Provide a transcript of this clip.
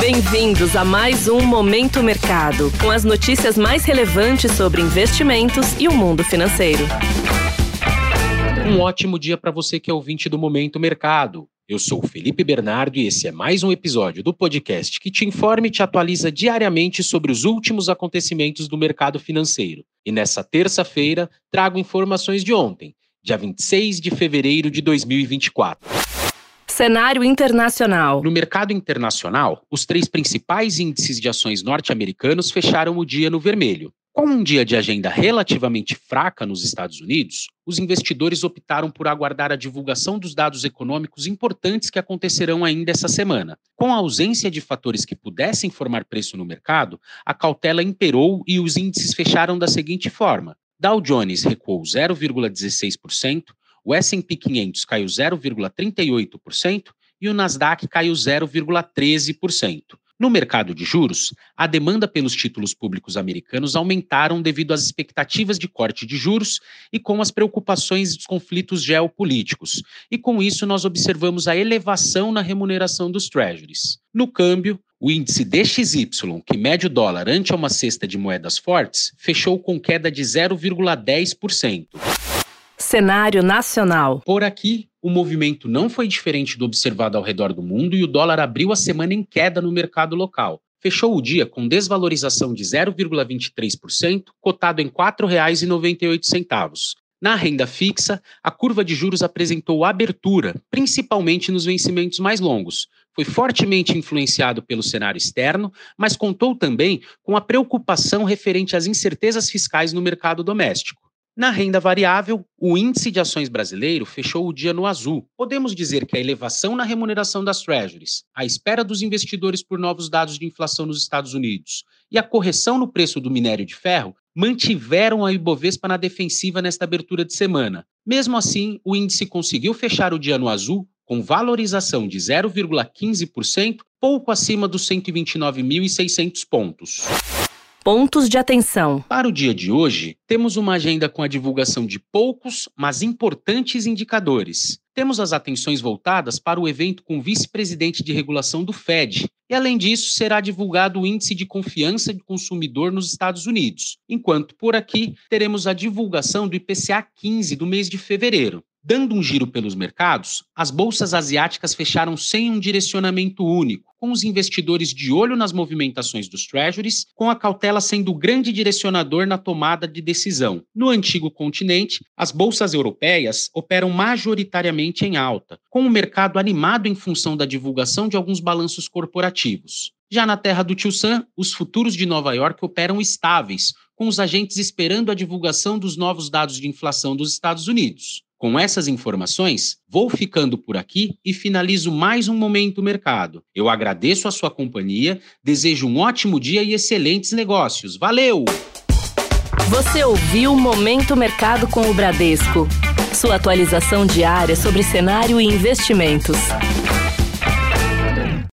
Bem-vindos a mais um Momento Mercado, com as notícias mais relevantes sobre investimentos e o mundo financeiro. Um ótimo dia para você que é ouvinte do Momento Mercado. Eu sou Felipe Bernardo e esse é mais um episódio do podcast que te informa e te atualiza diariamente sobre os últimos acontecimentos do mercado financeiro. E nessa terça-feira, trago informações de ontem, dia 26 de fevereiro de 2024. Cenário internacional. No mercado internacional, os três principais índices de ações norte-americanos fecharam o dia no vermelho. Com um dia de agenda relativamente fraca nos Estados Unidos, os investidores optaram por aguardar a divulgação dos dados econômicos importantes que acontecerão ainda essa semana. Com a ausência de fatores que pudessem formar preço no mercado, a cautela imperou e os índices fecharam da seguinte forma: Dow Jones recuou 0,16%, o S&P 500 caiu 0,38% e o Nasdaq caiu 0,13%. No mercado de juros, a demanda pelos títulos públicos americanos aumentaram devido às expectativas de corte de juros e com as preocupações dos conflitos geopolíticos. E com isso, nós observamos a elevação na remuneração dos treasuries. No câmbio, o índice DXY, que mede o dólar ante uma cesta de moedas fortes, fechou com queda de 0,10%. Cenário nacional. Por aqui, o movimento não foi diferente do observado ao redor do mundo e o dólar abriu a semana em queda no mercado local. Fechou o dia com desvalorização de 0,23%, cotado em R$ 4,98. Na renda fixa, a curva de juros apresentou abertura, principalmente nos vencimentos mais longos. Foi fortemente influenciado pelo cenário externo, mas contou também com a preocupação referente às incertezas fiscais no mercado doméstico. Na renda variável, o índice de ações brasileiro fechou o dia no azul. Podemos dizer que a elevação na remuneração das treasuries, a espera dos investidores por novos dados de inflação nos Estados Unidos e a correção no preço do minério de ferro mantiveram a Ibovespa na defensiva nesta abertura de semana. Mesmo assim, o índice conseguiu fechar o dia no azul com valorização de 0,15%, pouco acima dos 129.600 pontos. Pontos de atenção. Para o dia de hoje, temos uma agenda com a divulgação de poucos, mas importantes indicadores. Temos as atenções voltadas para o evento com o vice-presidente de regulação do Fed. E, além disso, será divulgado o índice de confiança do consumidor nos Estados Unidos. Enquanto por aqui, teremos a divulgação do IPCA 15 do mês de fevereiro. Dando um giro pelos mercados, as bolsas asiáticas fecharam sem um direcionamento único, com os investidores de olho nas movimentações dos treasuries, com a cautela sendo o grande direcionador na tomada de decisão. No antigo continente, as bolsas europeias operam majoritariamente em alta, com o mercado animado em função da divulgação de alguns balanços corporativos. Já na terra do Tio Sam, os futuros de Nova York operam estáveis, com os agentes esperando a divulgação dos novos dados de inflação dos Estados Unidos. Com essas informações, vou ficando por aqui e finalizo mais um Momento Mercado. Eu agradeço a sua companhia, desejo um ótimo dia e excelentes negócios. Valeu! Você ouviu Momento Mercado com o Bradesco. Sua atualização diária sobre cenário e investimentos.